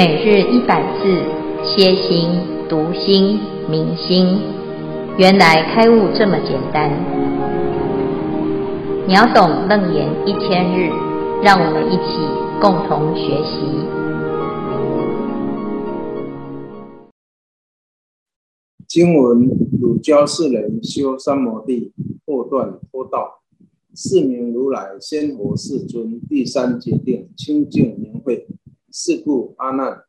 每日一百字，歇心、读心、明心，原来开悟这么简单。秒懂楞严一千日，让我们一起共同学习。经文：汝教世人修三摩地，破断脱道。是名如来先佛世尊。第三决定清净明慧。是故阿难，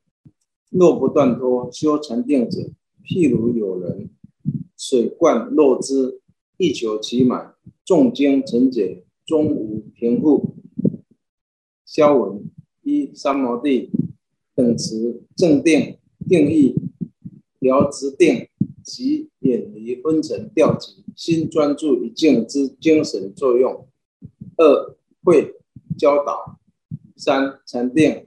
若不断脱修禅定者，譬如有人水灌肉汁，欲求其满，众经成解，终无平复。消文一三摩地等持正定定义疗执定及远离昏沉掉举，心专注一境之精神作用。二会教导。三禅定。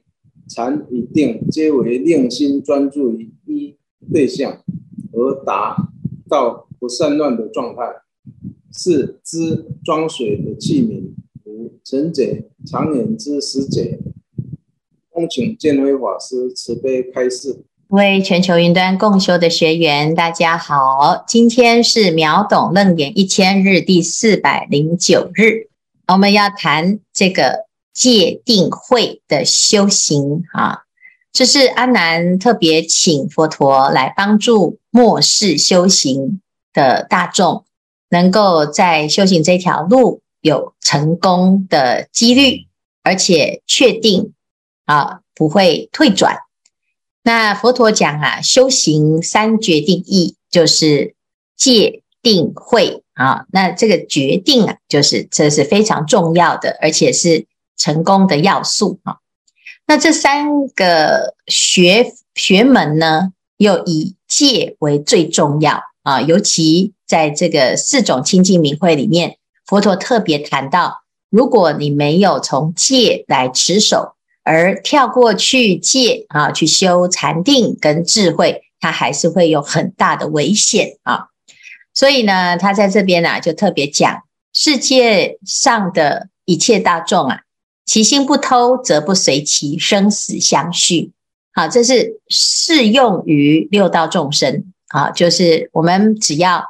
禅与定皆为令心专注于一对象，而达到不散乱的状态。四知装水的器皿。五成者常言之实解。恭请见辉法师慈悲开示。各位全球云端共修的学员，大家好，今天是秒懂楞严一千日第四百零九日，我们要谈这个。戒定慧的修行啊，这是阿难特别请佛陀来帮助末世修行的大众，能够在修行这条路有成功的几率，而且确定啊不会退转。那佛陀讲啊，修行三决定义就是戒定慧啊，那这个决定啊，就是这是非常重要的，而且是。成功的要素啊，那这三个学学门呢，又以戒为最重要啊，尤其在这个四种清净明慧里面，佛陀特别谈到，如果你没有从戒来持守，而跳过去戒啊，去修禅定跟智慧，它还是会有很大的危险啊。所以呢，他在这边呢，就特别讲世界上的一切大众啊。其心不偷，则不随其生死相续。好，这是适用于六道众生。啊，就是我们只要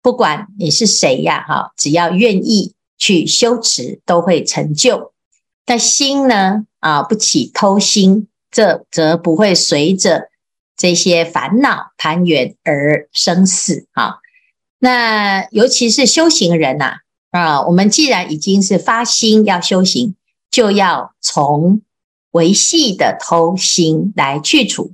不管你是谁呀，哈，只要愿意去修持，都会成就。但心呢，啊，不起偷心，这则不会随着这些烦恼攀缘而生死。啊，那尤其是修行人呐，啊，我们既然已经是发心要修行。就要从维系的偷心来去除。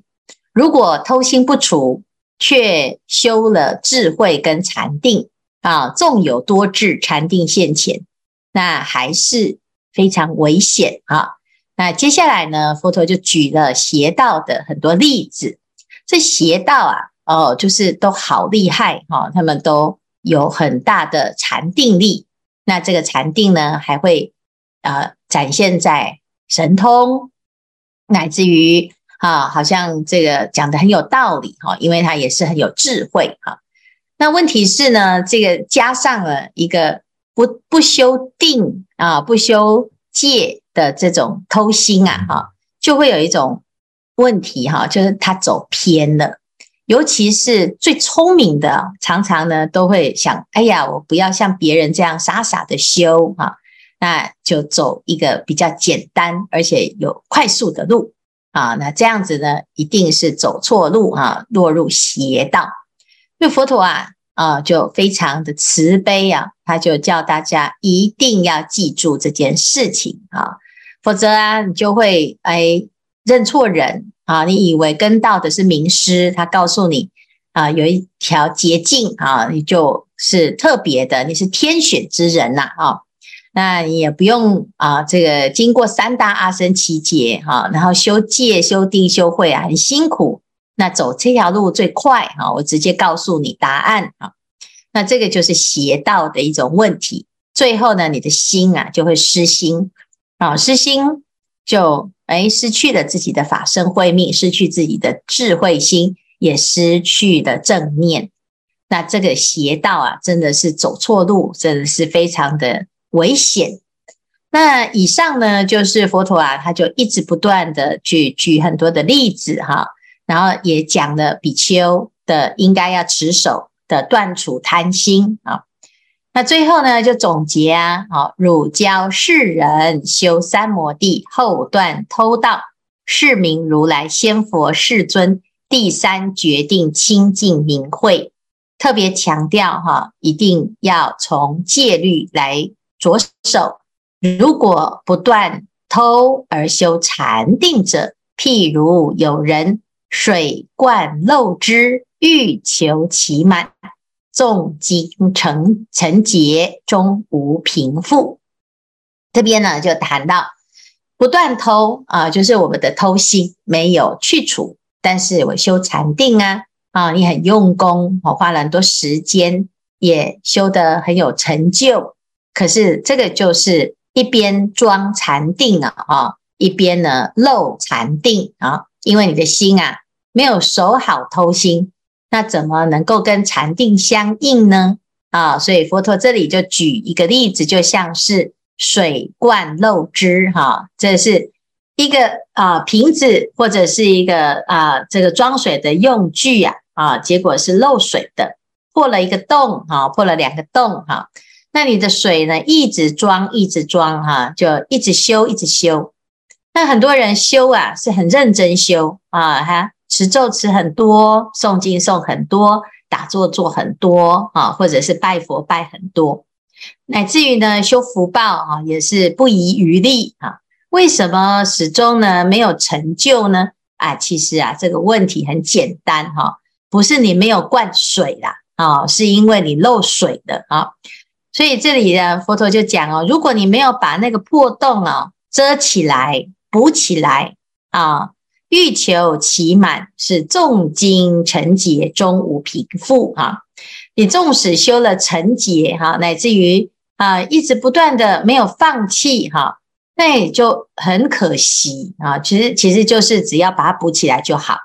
如果偷心不除，却修了智慧跟禅定啊，纵有多智禅定现前，那还是非常危险啊。那接下来呢，佛陀就举了邪道的很多例子。这邪道啊，哦，就是都好厉害哈，他们都有很大的禅定力。那这个禅定呢，还会。呃，展现在神通，乃至于啊，好像这个讲得很有道理哈，因为他也是很有智慧哈。那问题是呢，这个加上了一个不不修定啊，不修戒的这种偷心啊，哈，就会有一种问题哈，就是他走偏了。尤其是最聪明的，常常呢都会想，哎呀，我不要像别人这样傻傻的修哈。那就走一个比较简单而且有快速的路啊，那这样子呢，一定是走错路啊，落入邪道。那佛陀啊啊，就非常的慈悲啊，他就叫大家一定要记住这件事情啊，否则啊，你就会哎认错人啊，你以为跟到的是名师，他告诉你啊，有一条捷径啊，你就是特别的，你是天选之人呐啊。那你也不用啊，这个经过三大阿僧只劫哈，然后修戒、修定、修慧啊，很辛苦。那走这条路最快哈，我直接告诉你答案啊。那这个就是邪道的一种问题。最后呢，你的心啊就会失心啊，失心就哎失去了自己的法身慧命，失去自己的智慧心，也失去了正念。那这个邪道啊，真的是走错路，真的是非常的。危险，那以上呢，就是佛陀啊，他就一直不断的去举很多的例子哈，然后也讲了比丘的应该要持守的断除贪心啊。那最后呢，就总结啊，好，汝教世人修三摩地，后断偷盗，是名如来先佛世尊。第三决定清净明慧，特别强调哈，一定要从戒律来着手。如果不断偷而修禅定者，譬如有人水灌漏之，欲求其满，纵经成尘劫，终无平复。这边呢，就谈到不断偷啊，就是我们的偷心没有去除，但是我修禅定啊，啊，你很用功，我花了很多时间，也修得很有成就，可是这个就是。一边装禅定啊，啊，一边呢漏禅定啊，因为你的心啊没有守好偷心，那怎么能够跟禅定相应呢？啊，所以佛陀这里就举一个例子，就像是水罐漏汁哈，这是一个啊瓶子或者是一个啊这个装水的用具啊啊，结果是漏水的，破了一个洞哈，破了两个洞哈。那你的水呢，一直装，一直装，哈，就一直修，一直修。那很多人修啊，是很认真修啊，哈，持咒持很多，诵经诵很多，打坐做很多啊，或者是拜佛拜很多，乃至于呢，修福报啊，也是不遗余力啊。为什么始终呢没有成就呢？啊，其实啊，这个问题很简单哈，不是你没有灌水啦，啊，是因为你漏水的啊。所以这里呢，佛陀就讲哦，如果你没有把那个破洞哦遮起来、补起来啊，欲求其满，是重经尘劫终无平复啊。你纵使修了尘劫哈，乃至于啊一直不断的没有放弃哈，那也就很可惜啊。其实其实就是只要把它补起来就好。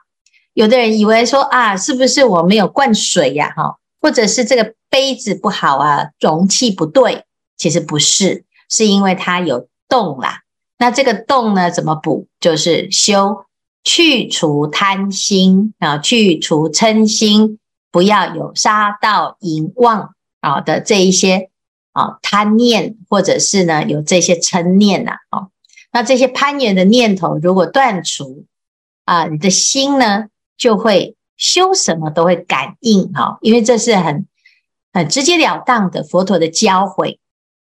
有的人以为说啊，是不是我没有灌水呀？哈。或者是这个杯子不好啊，容器不对，其实不是，是因为它有洞啦。那这个洞呢，怎么补？就是修去除贪心啊，去除嗔心，不要有杀盗淫妄啊的这一些啊贪念，或者是呢有这些嗔念呐啊。那这些攀缘的念头如果断除啊，你的心呢就会。修什么都会感应哈，因为这是很很直截了当的佛陀的教诲。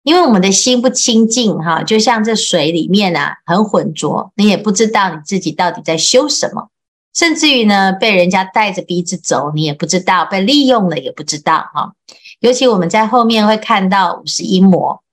因为我们的心不清净哈，就像这水里面啊很浑浊，你也不知道你自己到底在修什么，甚至于呢被人家带着鼻子走，你也不知道被利用了也不知道哈。尤其我们在后面会看到五十一魔，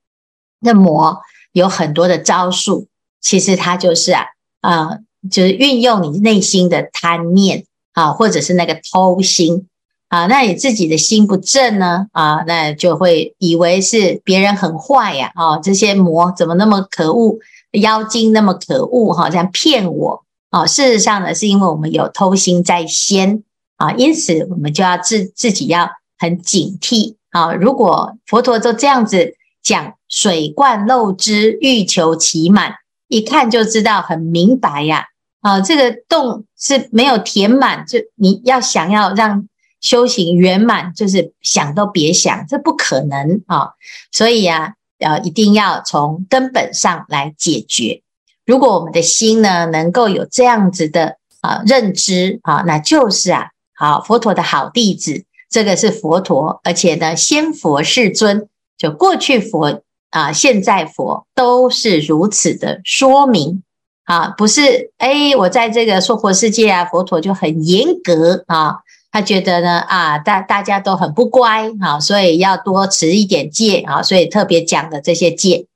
那魔有很多的招数，其实它就是啊啊、就是运用你内心的贪念。啊，或者是那个偷心啊，那你自己的心不正呢啊，那就会以为是别人很坏呀啊，这些魔怎么那么可恶，妖精那么可恶哈，这样骗我啊。事实上呢，是因为我们有偷心在先啊，因此我们就要自自己要很警惕啊。如果佛陀都这样子讲，水灌漏之，欲求其满，一看就知道很明白呀。啊这个洞是没有填满，就你要想要让修行圆满，就是想都别想，这不可能啊！所以啊，呃，一定要从根本上来解决。如果我们的心呢，能够有这样子的啊认知啊，那就是啊，好佛陀的好弟子，这个是佛陀，而且呢，先佛世尊，就过去佛啊，现在佛都是如此的说明。啊，不是，哎，我在这个娑婆世界啊，佛陀就很严格啊，他觉得呢，啊，大大家都很不乖啊，所以要多持一点戒啊，所以特别讲的这些戒。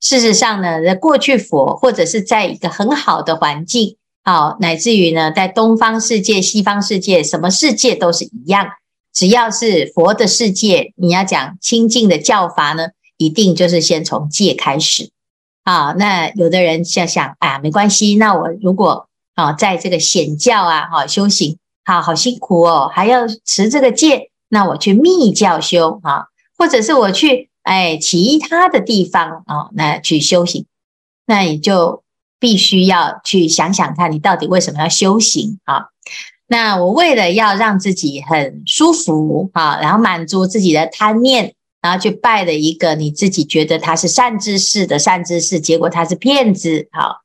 事实上呢，在过去佛或者是在一个很好的环境，啊，乃至于呢，在东方世界、西方世界，什么世界都是一样，只要是佛的世界，你要讲清净的教法呢，一定就是先从戒开始。啊，那有的人想想，啊，没关系。那我如果啊，在这个显教啊，哈，修行，好好辛苦哦，还要持这个戒，那我去密教修啊，或者是我去哎，其他的地方啊，那去修行，那你就必须要去想想看，你到底为什么要修行啊？那我为了要让自己很舒服啊，然后满足自己的贪念，然后去拜了一个你自己觉得他是善知识的善知识，结果他是骗子，好，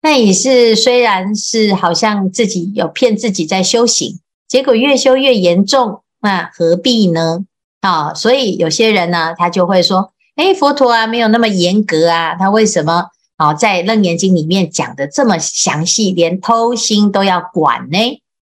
那也是虽然是好像自己有骗自己在修行，结果越修越严重，那何必呢？啊，所以有些人呢，他就会说，诶，佛陀啊，没有那么严格啊，他为什么啊，在《楞严经》里面讲的这么详细，连偷心都要管呢？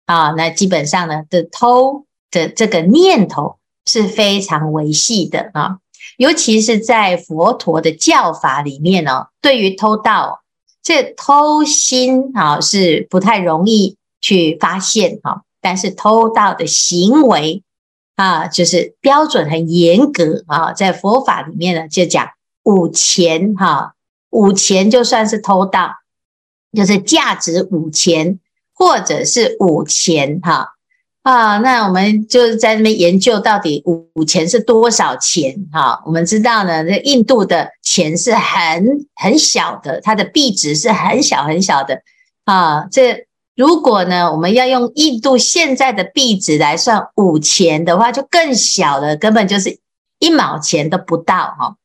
啊，那基本上呢，的偷的这个念头是非常微细的啊，尤其是在佛陀的教法里面呢，对于偷盗，这偷心啊是不太容易去发现哈，但是偷盗的行为啊，就是标准很严格啊，在佛法里面呢，就讲五钱哈，五钱就算是偷盗，就是价值五钱。或者是五钱哈啊，啊那我们就是在那边研究到底五五钱是多少钱哈？我们知道呢，这印度的钱是很很小的，它的币值是很小很小的啊。这如果呢，我们要用印度现在的币值来算五钱的话，就更小了，根本就是一毛钱都不到哈。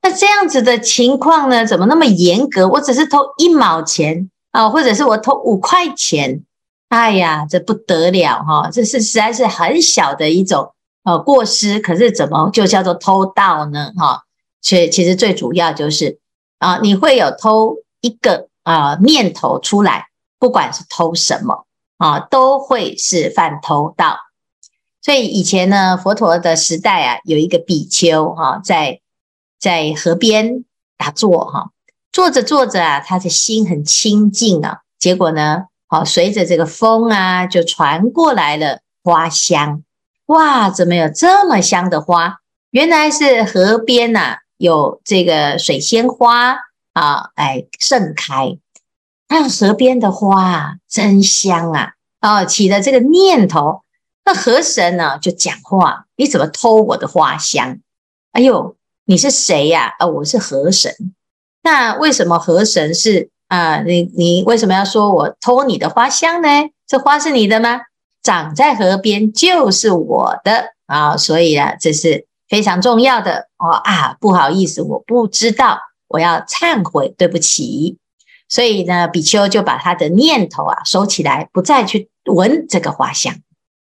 那这样子的情况呢，怎么那么严格？我只是偷一毛钱。啊，或者是我偷五块钱，哎呀，这不得了哈！这是实在是很小的一种呃过失，可是怎么就叫做偷盗呢？哈，所以其实最主要就是啊，你会有偷一个啊念头出来，不管是偷什么啊，都会是犯偷盗。所以以前呢，佛陀的时代啊，有一个比丘哈，在在河边打坐哈。坐着坐着啊，他的心很清净啊。结果呢，好随着这个风啊，就传过来了花香。哇，怎么有这么香的花？原来是河边呐，有这个水仙花啊，哎盛开。那河边的花啊，真香啊！哦，起了这个念头，那河神呢就讲话：你怎么偷我的花香？哎呦，你是谁呀？啊，我是河神。那为什么河神是啊？你你为什么要说我偷你的花香呢？这花是你的吗？长在河边就是我的啊，所以啊，这是非常重要的哦啊！不好意思，我不知道，我要忏悔，对不起。所以呢，比丘就把他的念头啊收起来，不再去闻这个花香。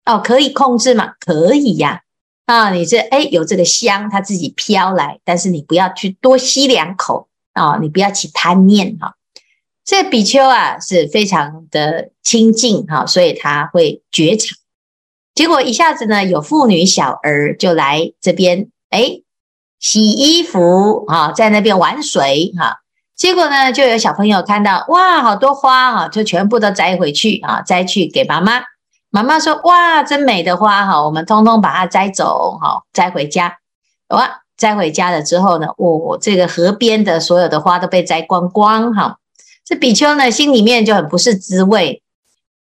哦，可以控制吗？可以呀。啊，你这哎有这个香，它自己飘来，但是你不要去多吸两口。啊、你不要起贪念哈。这比丘啊是非常的清净哈，所以他会觉察。结果一下子呢，有妇女小儿就来这边，哎，洗衣服啊，在那边玩水哈。结果呢，就有小朋友看到，哇，好多花啊，就全部都摘回去啊，摘去给妈妈。妈妈说，哇，真美的花哈，我们通通把它摘走，好，摘回家。哇。摘回家了之后呢，哦，这个河边的所有的花都被摘光光哈。这比丘呢，心里面就很不是滋味。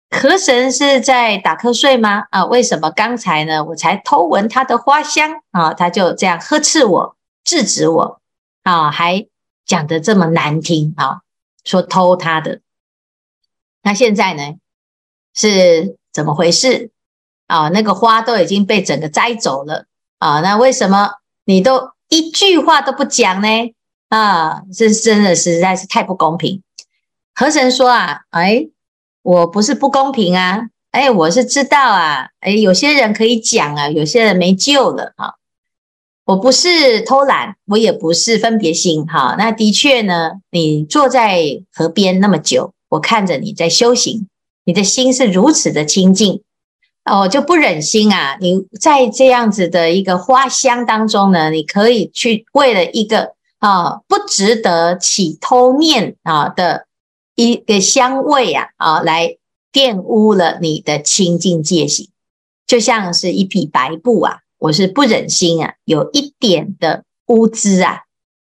河神是在打瞌睡吗？啊，为什么刚才呢，我才偷闻他的花香啊，他就这样呵斥我、制止我啊，还讲得这么难听啊，说偷他的。那现在呢，是怎么回事啊？那个花都已经被整个摘走了啊，那为什么？你都一句话都不讲呢？啊，这真的实在是太不公平。河神说啊，哎，我不是不公平啊，哎，我是知道啊，哎，有些人可以讲啊，有些人没救了啊。我不是偷懒，我也不是分别心哈。那的确呢，你坐在河边那么久，我看着你在修行，你的心是如此的清净。哦，就不忍心啊！你在这样子的一个花香当中呢，你可以去为了一个啊不值得起偷念啊的一个香味啊啊，来玷污了你的清净戒行，就像是一匹白布啊，我是不忍心啊有一点的污渍啊。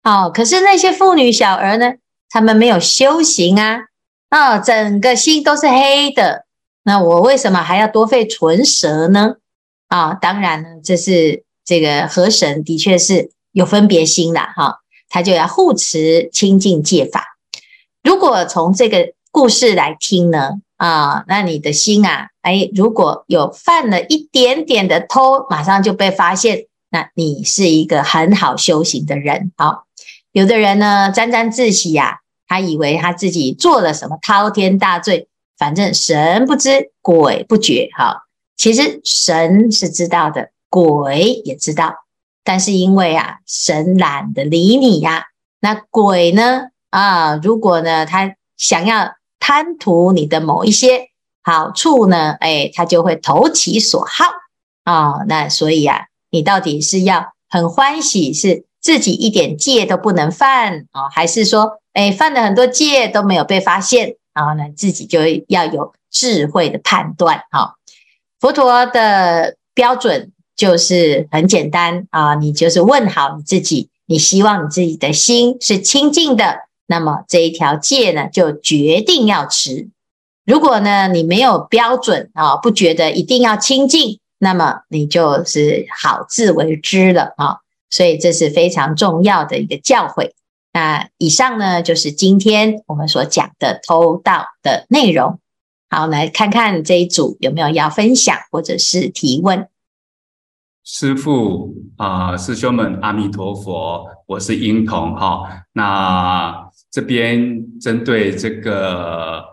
哦，可是那些妇女小儿呢，他们没有修行啊，啊，整个心都是黑的。那我为什么还要多费唇舌呢？啊，当然呢，这是这个河神的确是有分别心了哈，他就要护持清净戒法。如果从这个故事来听呢，啊，那你的心啊，哎，如果有犯了一点点的偷，马上就被发现，那你是一个很好修行的人。好，有的人呢，沾沾自喜呀，他以为他自己做了什么滔天大罪，反正神不知鬼不觉。哈，其实神是知道的，鬼也知道，但是因为啊，神懒得理你呀，那鬼呢？啊，如果呢，他想要贪图你的某一些好处呢，哎，他就会投其所好啊。那所以啊，你到底是要很欢喜，是自己一点戒都不能犯啊，还是说，哎，犯了很多戒都没有被发现，然后呢，自己就要有智慧的判断。哈，佛陀的标准就是很简单啊，你就是问好你自己，你希望你自己的心是清净的。那么这一条戒呢，就决定要持。如果呢，你没有标准啊，不觉得一定要清净，那么你就是好自为之了啊。所以这是非常重要的一个教诲。那以上呢，就是今天我们所讲的偷盗的内容。好，来看看这一组有没有要分享或者是提问。师父啊、呃，师兄们，阿弥陀佛，我是英童哈。那这边针对这个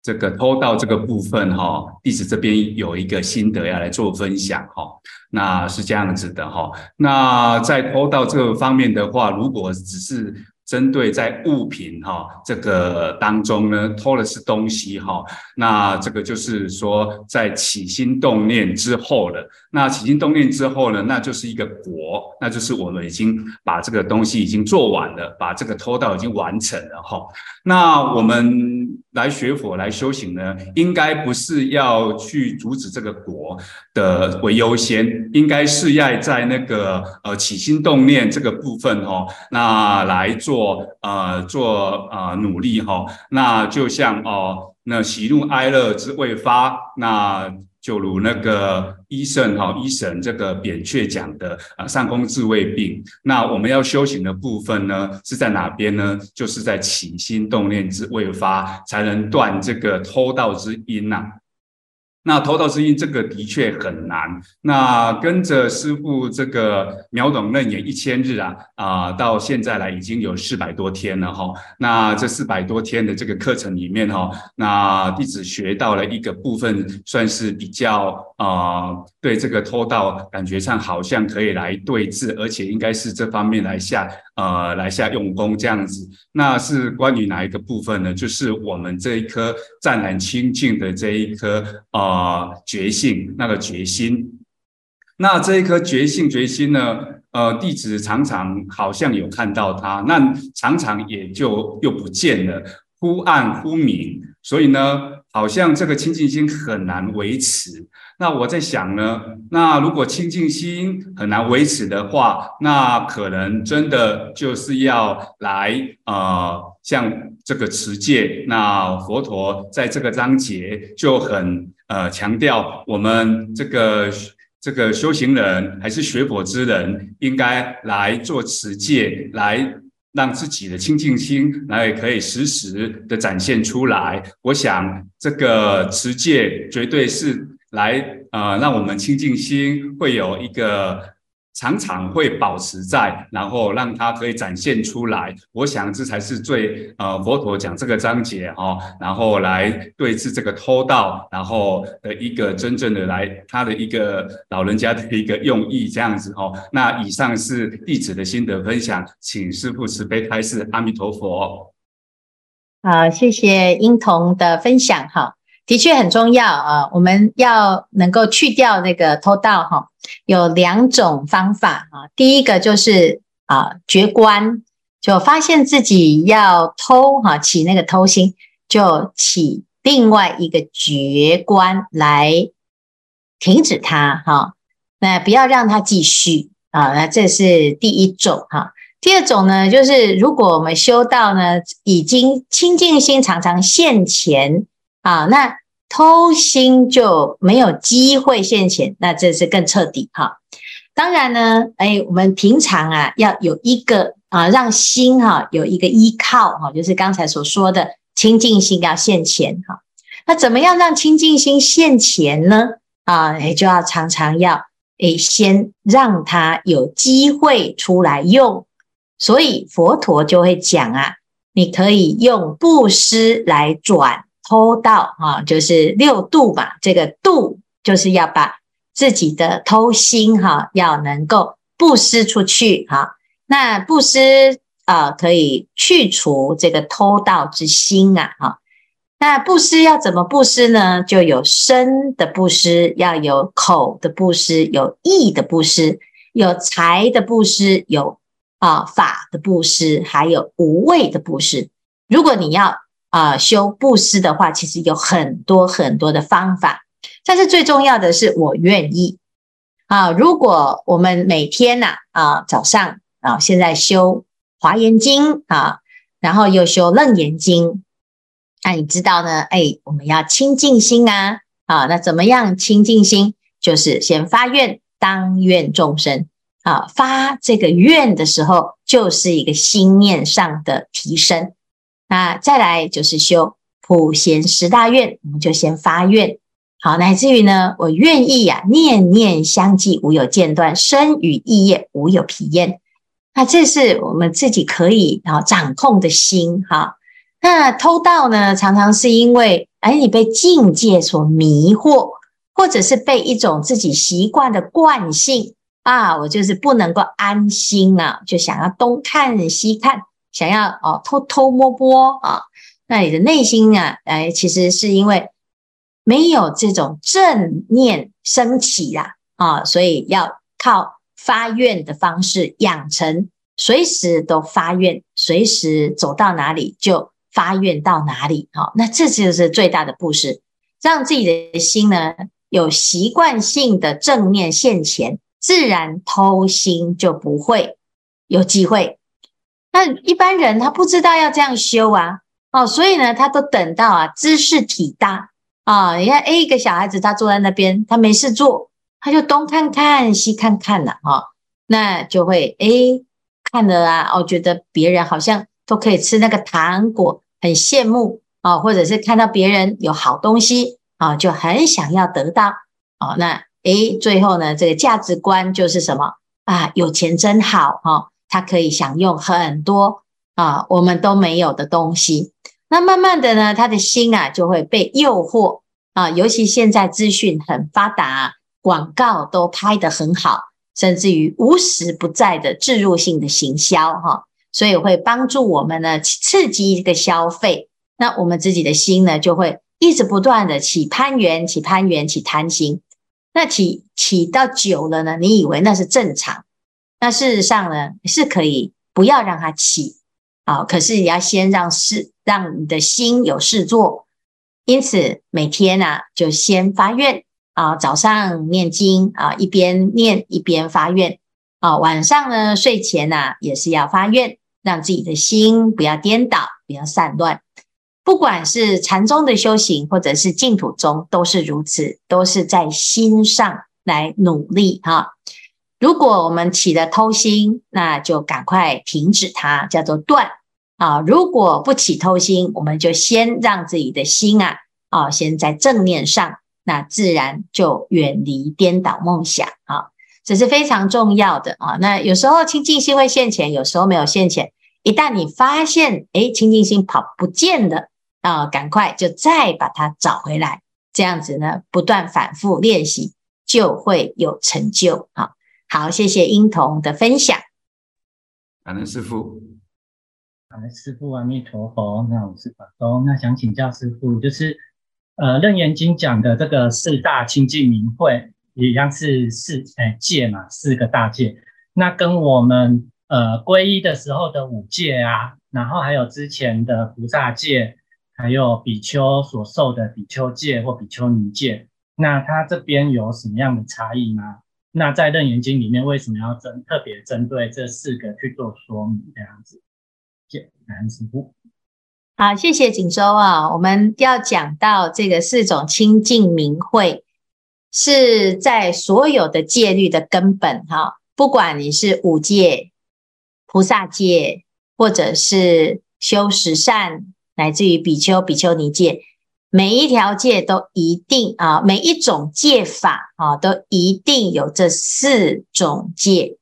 这个偷盗这个部分哈，弟子这边有一个心得要来做分享哈。那是这样子的哈。那在偷盗这个方面的话，如果只是针对在物品哈这个当中呢，偷的是东西哈，那这个就是说在起心动念之后了。那起心动念之后呢，那就是一个果，那就是我们已经把这个东西已经做完了，把这个偷盗已经完成了哈。那我们来学佛来修行呢，应该不是要去阻止这个果的为优先，应该是要在那个呃起心动念这个部分哈，那来做。做呃做呃努力哈，那就像哦，那喜怒哀乐之未发，那就如那个医圣哈医神这个扁鹊讲的啊，上工治未病。那我们要修行的部分呢，是在哪边呢？就是在起心动念之未发，才能断这个偷盗之因呐、那偷盗之音，这个的确很难。那跟着师傅这个秒懂楞严一千日啊，啊、到现在来已经有四百多天了哈。那这四百多天的这个课程里面哈，那弟子学到了一个部分，算是比较啊、对这个偷盗感觉上好像可以来对治，而且应该是这方面来下呃来下用功这样子。那是关于哪一个部分呢？就是我们这一颗湛然清净的这一颗啊。呃，觉性那个决心，那这一颗觉性决心呢？呃，弟子常常好像有看到它，那常常也就又不见了，忽暗忽明，所以呢，好像这个清净心很难维持。那我在想呢，那如果清净心很难维持的话，那可能真的就是要来呃，像这个持戒。那佛陀在这个章节就很呃强调，我们这个这个修行人还是学佛之人，应该来做持戒，来让自己的清净心来可以实时的展现出来。我想这个持戒绝对是。来，呃，让我们清净心会有一个常常会保持在，然后让它可以展现出来。我想这才是最呃佛陀讲这个章节哈，然后来对治这个偷盗，然后的一个真正的来他的一个老人家的一个用意这样子哈。那以上是弟子的心得分享，请师父慈悲开示，阿弥陀佛。好，谢谢英童的分享哈。的确很重要啊！我们要能够去掉那个偷盗哈，有两种方法啊。第一个就是啊，觉观，就发现自己要偷哈，起那个偷心，就起另外一个觉观来停止它哈。那不要让它继续啊。那这是第一种哈。第二种呢，就是如果我们修道呢，已经清净心常常现前。啊，那偷心就没有机会现前，那这是更彻底哈。当然呢，哎，我们平常啊要有一个啊，让心哈、有一个依靠哈、就是刚才所说的清净心要现前哈。那怎么样让清净心现前呢？啊，哎，就要常常要哎先让它有机会出来用。所以佛陀就会讲啊，你可以用布施来转偷盗啊，就是六度嘛。这个度就是要把。自己的偷心哈，要能够布施出去哈。那布施啊，可以去除这个偷盗之心啊哈。那布施要怎么布施呢？就有身的布施，要有口的布施，有意的布施，有财的布施，有啊法的布施，还有无畏的布施。如果你要啊修布施的话，其实有很多很多的方法。但是最重要的是，我愿意啊！如果我们每天呐啊早上啊，现在修华严经啊，然后又修楞严经，那你知道呢？哎，我们要清净心啊！啊，那怎么样清净心？就是先发愿，当愿众生啊，发这个愿的时候，就是一个心念上的提升。那再来就是修普贤十大愿，我们就先发愿。好，乃至于呢，我愿意呀、啊，念念相继，无有间断，身语意业无有疲厌。那这是我们自己可以啊掌控的心哈。那偷盗呢，常常是因为哎，你被境界所迷惑，或者是被一种自己习惯的惯性啊，我就是不能够安心啊，就想要东看西看，想要哦偷偷摸摸啊。那你的内心啊，哎，其实是因为。没有这种正念升起啦，啊，所以要靠发愿的方式养成，随时都发愿，随时走到哪里就发愿到哪里，好，那这就是最大的布施，让自己的心呢有习惯性的正念现前，自然偷心就不会有机会。那一般人他不知道要这样修啊，哦，所以呢，他都等到啊兹事体大。啊，你看，哎，一个小孩子，他坐在那边，他没事做，他就东看看西看看了，哈，那就会哎看了啊，哦，觉得别人好像都可以吃那个糖果，很羡慕啊，或者是看到别人有好东西啊，就很想要得到，哦，那哎，最后呢，这个价值观就是什么啊？有钱真好，哈，他可以享用很多啊，我们都没有的东西。那慢慢的呢，他的心啊就会被诱惑啊，尤其现在资讯很发达，广告都拍得很好，甚至于无时不在的置入性的行销哈，所以会帮助我们呢刺激一个消费，那我们自己的心呢就会一直不断的起攀缘、起攀缘、起贪心，那起起到久了呢，你以为那是正常，那事实上呢是可以不要让它起。啊，可是也要先让事，让你的心有事做。因此每天呢、啊，就先发愿啊，早上念经啊，一边念一边发愿啊，晚上呢睡前呢、啊，也是要发愿，让自己的心不要颠倒，不要散乱。不管是禅宗的修行，或者是净土宗，都是如此，都是在心上来努力哈。啊如果我们起了偷心，那就赶快停止它，叫做断啊。如果不起偷心，我们就先让自己的心啊啊，先在正念上，那自然就远离颠倒梦想啊。这是非常重要的啊。那有时候清净心会现前，有时候没有现前。一旦你发现哎，清净心跑不见了啊，赶快就再把它找回来。这样子呢，不断反复练习，就会有成就啊。好，谢谢英童的分享。感恩师父，感恩师父，阿弥陀佛。那我是法东，那想请教师父，就是呃《楞严经》讲的这个四大清净明慧，一样是四哎戒嘛，四个大戒。那跟我们呃皈依的时候的五戒啊，然后还有之前的菩萨戒，还有比丘所受的比丘戒或比丘尼戒，那它这边有什么样的差异吗？那在《楞严经》里面，为什么要针特别针对这四个去做说明？这样子，谢感恩师父。好，谢谢锦州啊。我们要讲到这个四种清净明慧，是在所有的戒律的根本哈，不管你是五戒、菩萨戒，或者是修十善，乃至于比丘、比丘尼戒，每一条戒都一定啊，每一种戒法啊，都一定有这四种戒，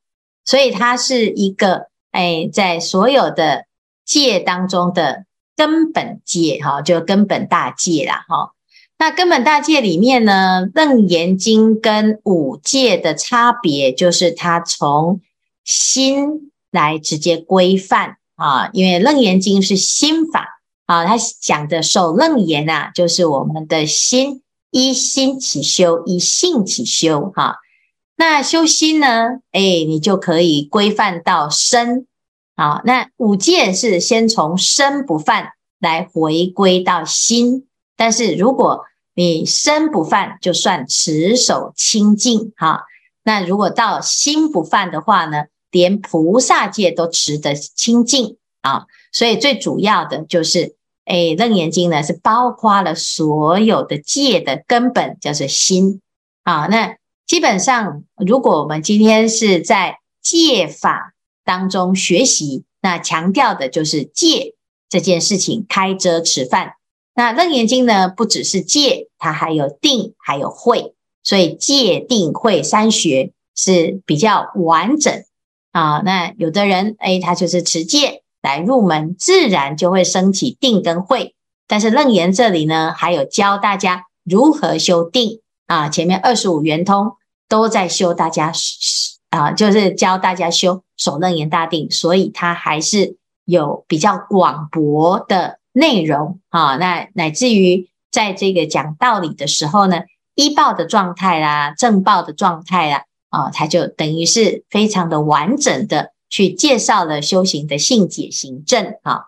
所以它是一个哎，在所有的戒当中的根本戒哈，就根本大戒啦哈。那根本大戒里面呢，《楞严经》跟五戒的差别，就是它从心来直接规范啊，因为《楞严经》是心法啊，他讲的守楞严啊，就是我们的心依心起修，依性起修哈。那修心呢，哎，你就可以规范到身啊。那五戒是先从身不犯来回归到心，但是如果你身不犯，就算持守清净哈。那如果到心不犯的话呢，连菩萨戒都持得清净啊。所以最主要的就是，哎，《楞严经》呢是包括了所有的戒的根本，就是心啊。那基本上，如果我们今天是在戒法当中学习，那强调的就是戒这件事情，开遮吃饭。那《楞严经》呢，不只是戒，它还有定，还有慧，所以戒定慧三学是比较完整啊。那有的人哎，他就是持戒来入门，自然就会升起定跟慧。但是楞严这里呢，还有教大家如何修定啊。前面二十五圆通都在修大家啊，就是教大家修守楞严大定，所以它还是有比较广博的。内容啊，那乃至于在这个讲道理的时候呢，医报的状态啦，正报的状态啦，啊，它就等于是非常的完整的去介绍了修行的性解行证啊。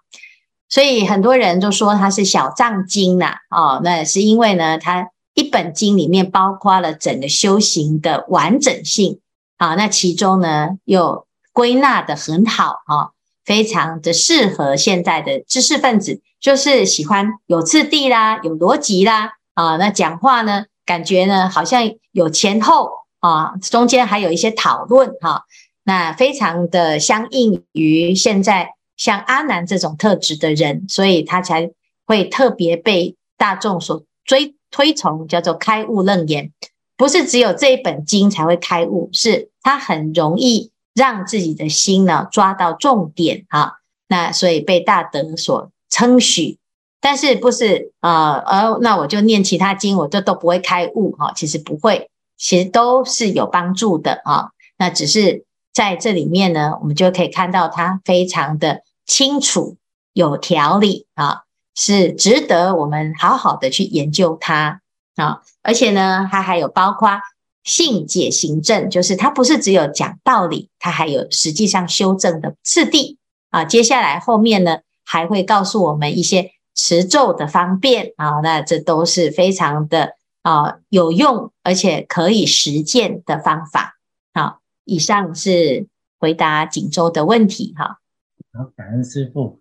所以很多人都说它是小藏经呐，哦，那是因为呢，它一本经里面包括了整个修行的完整性啊，那其中呢又归纳得很好啊。非常的适合现在的知识分子，就是喜欢有次第啦，有逻辑啦，啊，那讲话呢，感觉呢好像有前后啊，中间还有一些讨论哈，那非常的相应于现在像阿难这种特质的人，所以他才会特别被大众所追推崇，叫做开悟楞严，不是只有这一本经才会开悟，是他很容易。让自己的心呢抓到重点啊，那所以被大德所称许，但是不是呃呃，那我就念其他经，我就都不会开悟哈，其实不会，其实都是有帮助的啊。那只是在这里面呢，我们就可以看到它非常的清楚、有条理啊，是值得我们好好的去研究它啊，而且呢，它还有包括。性解行证，就是它不是只有讲道理，它还有实际上修正的次第啊。接下来后面呢，还会告诉我们一些持咒的方便啊。那这都是非常的啊有用，而且可以实践的方法。好，以上是回答锦州的问题哈。好，感恩师傅。